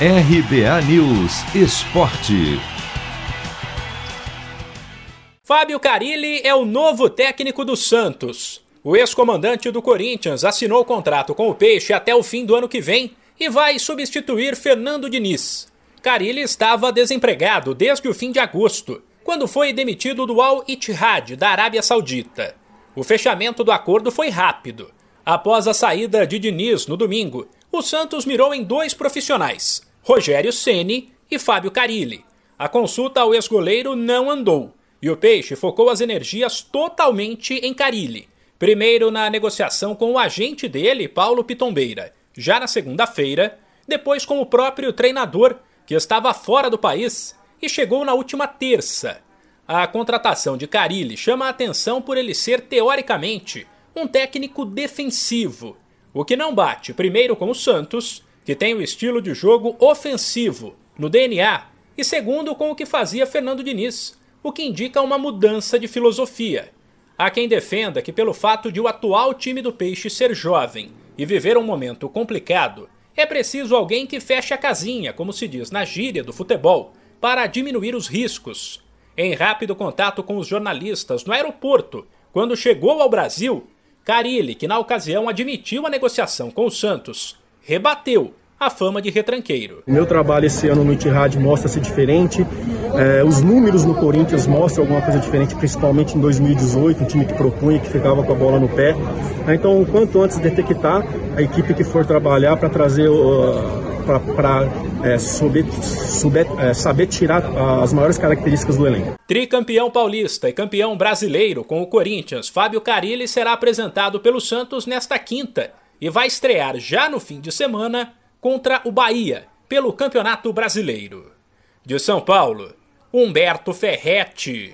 RBA News Esporte. Fábio Carilli é o novo técnico do Santos. O ex-comandante do Corinthians assinou o contrato com o Peixe até o fim do ano que vem e vai substituir Fernando Diniz. Carilli estava desempregado desde o fim de agosto, quando foi demitido do Al Ittihad da Arábia Saudita. O fechamento do acordo foi rápido. Após a saída de Diniz no domingo, o Santos mirou em dois profissionais, Rogério Ceni e Fábio Carilli. A consulta ao ex-goleiro não andou e o Peixe focou as energias totalmente em Carilli. Primeiro na negociação com o agente dele, Paulo Pitombeira, já na segunda-feira, depois com o próprio treinador, que estava fora do país e chegou na última terça. A contratação de Carilli chama a atenção por ele ser, teoricamente, um técnico defensivo, o que não bate primeiro com o Santos, que tem o estilo de jogo ofensivo no DNA, e segundo com o que fazia Fernando Diniz, o que indica uma mudança de filosofia. Há quem defenda que, pelo fato de o atual time do Peixe ser jovem e viver um momento complicado, é preciso alguém que feche a casinha, como se diz na gíria do futebol, para diminuir os riscos. Em rápido contato com os jornalistas no aeroporto, quando chegou ao Brasil, Carilli, que na ocasião admitiu a negociação com o Santos, rebateu a fama de retranqueiro. Meu trabalho esse ano no Itihad mostra-se diferente. É, os números no Corinthians mostram alguma coisa diferente, principalmente em 2018, um time que propunha, que ficava com a bola no pé. Então, quanto antes detectar a equipe que for trabalhar para trazer uh, para é, saber, é, saber tirar as maiores características do elenco. Tricampeão paulista e campeão brasileiro com o Corinthians, Fábio Carilli será apresentado pelo Santos nesta quinta e vai estrear já no fim de semana contra o Bahia pelo Campeonato Brasileiro. De São Paulo, Humberto Ferretti.